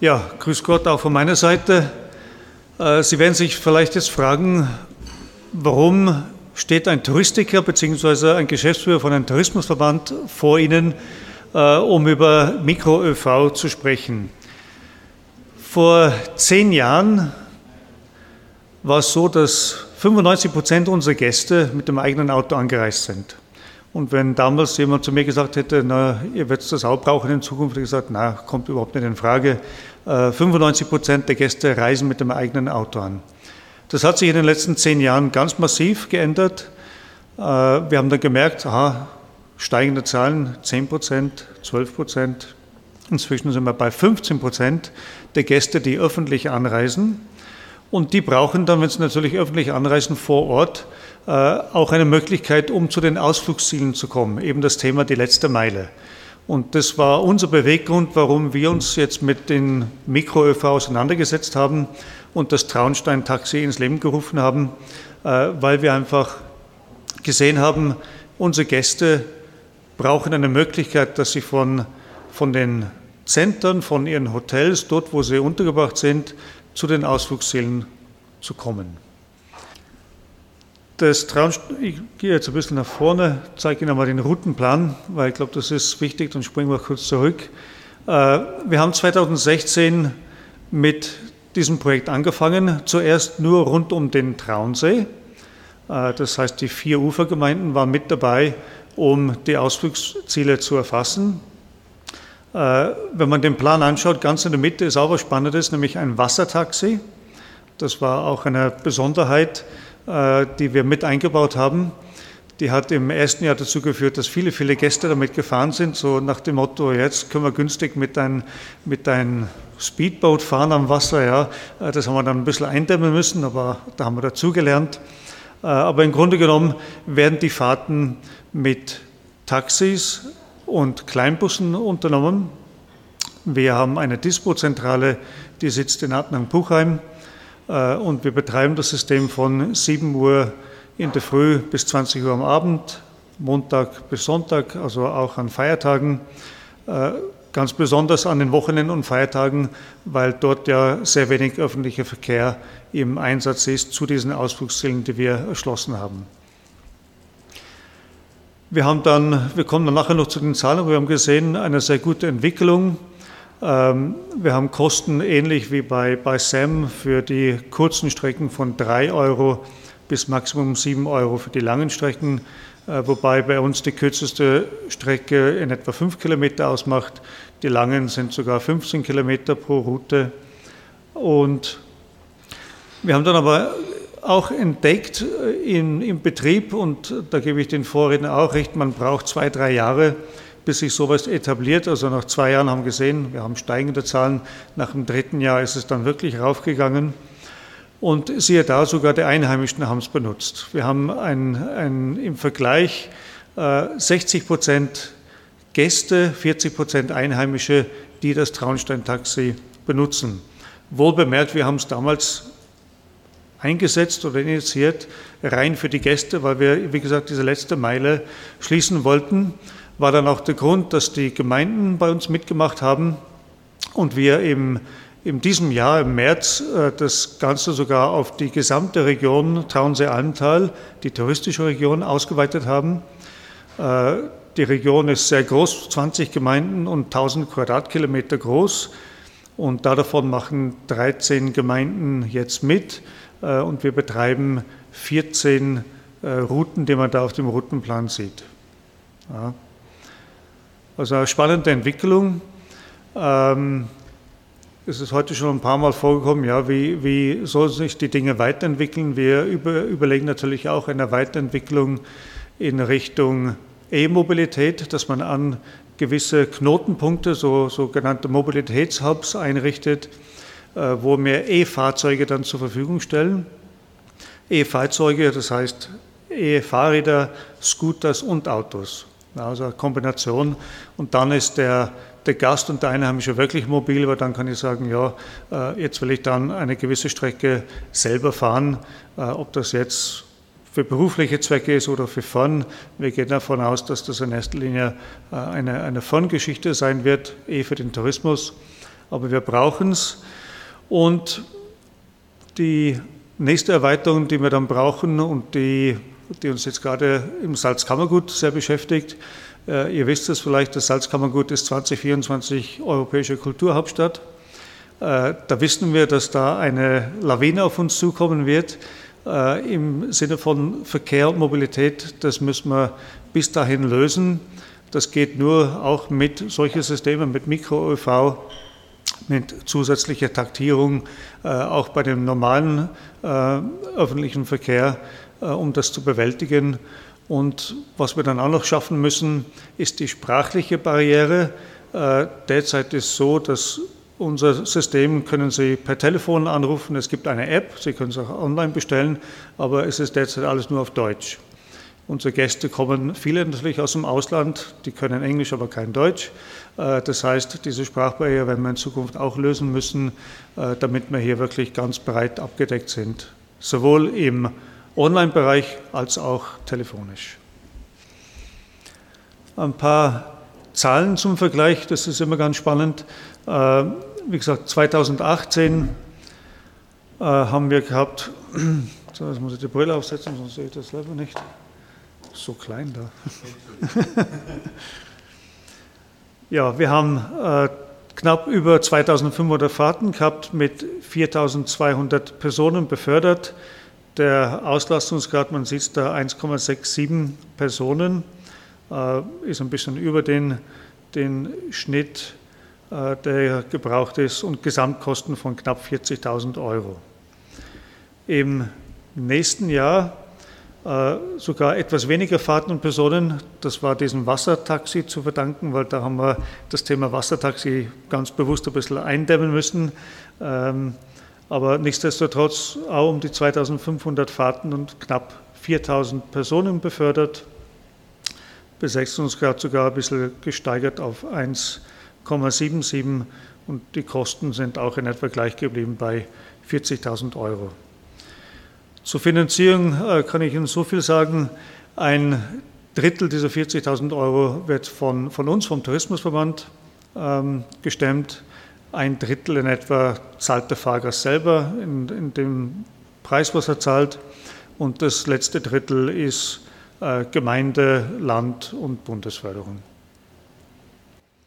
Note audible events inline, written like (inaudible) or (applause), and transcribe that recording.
Ja, grüß Gott auch von meiner Seite. Äh, Sie werden sich vielleicht jetzt fragen, warum steht ein Touristiker bzw. ein Geschäftsführer von einem Tourismusverband vor Ihnen, äh, um über Mikro-ÖV zu sprechen. Vor zehn Jahren war es so, dass 95 Prozent unserer Gäste mit dem eigenen Auto angereist sind. Und wenn damals jemand zu mir gesagt hätte, na, ihr werdet das auch brauchen in Zukunft, hätte ich gesagt, na, kommt überhaupt nicht in Frage. 95 äh, Prozent der Gäste reisen mit dem eigenen Auto an. Das hat sich in den letzten zehn Jahren ganz massiv geändert. Äh, wir haben dann gemerkt, aha, steigende Zahlen, 10 Prozent, 12 Prozent. Inzwischen sind wir bei 15 Prozent der Gäste, die öffentlich anreisen. Und die brauchen dann, wenn sie natürlich öffentlich anreisen, vor Ort auch eine Möglichkeit, um zu den Ausflugszielen zu kommen. Eben das Thema die letzte Meile. Und das war unser Beweggrund, warum wir uns jetzt mit den Mikro-ÖV auseinandergesetzt haben und das Traunstein-Taxi ins Leben gerufen haben, äh, weil wir einfach gesehen haben, unsere Gäste brauchen eine Möglichkeit, dass sie von, von den Zentren, von ihren Hotels, dort wo sie untergebracht sind, zu den Ausflugszielen zu kommen. Das Traum, ich gehe jetzt ein bisschen nach vorne, zeige Ihnen einmal den Routenplan, weil ich glaube, das ist wichtig, dann springen wir kurz zurück. Äh, wir haben 2016 mit diesem Projekt angefangen, zuerst nur rund um den Traunsee. Äh, das heißt, die vier Ufergemeinden waren mit dabei, um die Ausflugsziele zu erfassen. Äh, wenn man den Plan anschaut, ganz in der Mitte ist auch was Spannendes, nämlich ein Wassertaxi. Das war auch eine Besonderheit, die wir mit eingebaut haben. Die hat im ersten Jahr dazu geführt, dass viele, viele Gäste damit gefahren sind, so nach dem Motto, jetzt können wir günstig mit ein, mit ein Speedboat fahren am Wasser. Ja. Äh, das haben wir dann ein bisschen eindämmen müssen, aber da haben wir dazugelernt. Aber im Grunde genommen werden die Fahrten mit Taxis und Kleinbussen unternommen. Wir haben eine Dispo-Zentrale, die sitzt in Adnang-Puchheim äh, und wir betreiben das System von 7 Uhr in der Früh bis 20 Uhr am Abend, Montag bis Sonntag, also auch an Feiertagen. Äh, ganz besonders an den Wochenenden und Feiertagen, weil dort ja sehr wenig öffentlicher Verkehr im Einsatz ist zu diesen Ausflugszielen, die wir erschlossen haben. Wir, haben dann, wir kommen dann nachher noch zu den Zahlen, wir haben gesehen, eine sehr gute Entwicklung. Ähm, wir haben Kosten ähnlich wie bei, bei SAM für die kurzen Strecken von 3 Euro bis Maximum 7 Euro für die langen Strecken, äh, wobei bei uns die kürzeste Strecke in etwa 5 Kilometer ausmacht. Die langen sind sogar 15 Kilometer pro Route. Und wir haben dann aber auch entdeckt äh, in, im Betrieb, und da gebe ich den Vorredner auch recht, man braucht zwei, drei Jahre, bis sich sowas etabliert. Also nach zwei Jahren haben wir gesehen, wir haben steigende Zahlen, nach dem dritten Jahr ist es dann wirklich raufgegangen. Und siehe da, sogar die Einheimischen haben es benutzt. Wir haben ein, ein, im Vergleich äh, 60 Prozent Gäste, 40 Prozent Einheimische, die das Traunstein-Taxi benutzen. Wohlbemerkt, wir haben es damals eingesetzt oder initiiert, rein für die Gäste, weil wir, wie gesagt, diese letzte Meile schließen wollten. War dann auch der Grund, dass die Gemeinden bei uns mitgemacht haben und wir im, in diesem Jahr, im März, äh, das Ganze sogar auf die gesamte Region Traunsee-Almtal, die touristische Region, ausgeweitet haben. Äh, die Region ist sehr groß, 20 Gemeinden und 1000 Quadratkilometer groß. Und davon machen 13 Gemeinden jetzt mit. Äh, und wir betreiben 14 äh, Routen, die man da auf dem Routenplan sieht. Ja. Also eine spannende Entwicklung. Ähm, es ist heute schon ein paar Mal vorgekommen, ja, wie, wie sollen sich die Dinge weiterentwickeln? Wir über, überlegen natürlich auch eine Weiterentwicklung in Richtung E-Mobilität, dass man an gewisse Knotenpunkte, so sogenannte Mobilitätshubs einrichtet, äh, wo wir E-Fahrzeuge dann zur Verfügung stellen. E-Fahrzeuge, das heißt E-Fahrräder, Scooters und Autos. Also eine Kombination. Und dann ist der, der Gast und der Einheimische wirklich mobil, weil dann kann ich sagen, ja, äh, jetzt will ich dann eine gewisse Strecke selber fahren, äh, ob das jetzt für berufliche Zwecke ist oder für Fun. Wir gehen davon aus, dass das in erster Linie eine, eine Fun-Geschichte sein wird, eh für den Tourismus. aber wir brauchen es. Und die nächste Erweiterung, die wir dann brauchen und die, die uns jetzt gerade im Salzkammergut sehr beschäftigt, äh, ihr wisst es vielleicht, das Salzkammergut ist 2024 europäische Kulturhauptstadt. Äh, da wissen wir, dass da eine Lawine auf uns zukommen wird äh, im Sinne von Verkehr und Mobilität. Das müssen wir bis dahin lösen. Das geht nur auch mit solchen Systemen, mit Mikro-ÖV, mit zusätzlicher Taktierung, auch bei dem normalen öffentlichen Verkehr, um das zu bewältigen. Und was wir dann auch noch schaffen müssen, ist die sprachliche Barriere. Derzeit ist so, dass unser System können Sie per Telefon anrufen. Es gibt eine App, Sie können es auch online bestellen, aber es ist derzeit alles nur auf Deutsch. Unsere Gäste kommen viele natürlich aus dem Ausland, die können Englisch, aber kein Deutsch. Äh, das heißt, diese Sprachbarriere werden wir in Zukunft auch lösen müssen, äh, damit wir hier wirklich ganz breit abgedeckt sind, sowohl im Online-Bereich als auch telefonisch. Ein paar Zahlen zum Vergleich, das ist immer ganz spannend. Äh, wie gesagt, 2018 äh, haben wir gehabt, (clears throat) jetzt muss ich die Brille aufsetzen, sonst sehe ich das selber nicht. So klein da. (laughs) ja, wir haben äh, knapp über 2500 Fahrten gehabt, mit 4200 Personen befördert. Der Auslastungsgrad, man sieht da 1,67 Personen, äh, ist ein bisschen über den, den Schnitt äh, der gebraucht ist und Gesamtkosten von knapp 40.000 Euro. Im nächsten Jahr äh, sogar etwas weniger Fahrten und Personen. Das war diesem Wassertaxi zu verdanken, weil da haben wir das Thema Wassertaxi ganz bewusst ein bisschen eindämmen müssen. Aber nichtsdestotrotz auch um die 2500 Fahrten und knapp 4000 Personen befördert. Besetzungsgrad sogar ein bisschen gesteigert auf 1 0,77 und die Kosten sind auch in etwa gleich geblieben bei 40.000 Euro. Zur Finanzierung äh, kann ich Ihnen so viel sagen, ein Drittel dieser 40.000 Euro wird von, von uns, vom Tourismusverband, ähm, gestemmt. Ein Drittel in etwa zahlt der Fahrgast selber in, in dem Preis, was er zahlt. Und das letzte Drittel ist äh, Gemeinde, Land und Bundesförderung.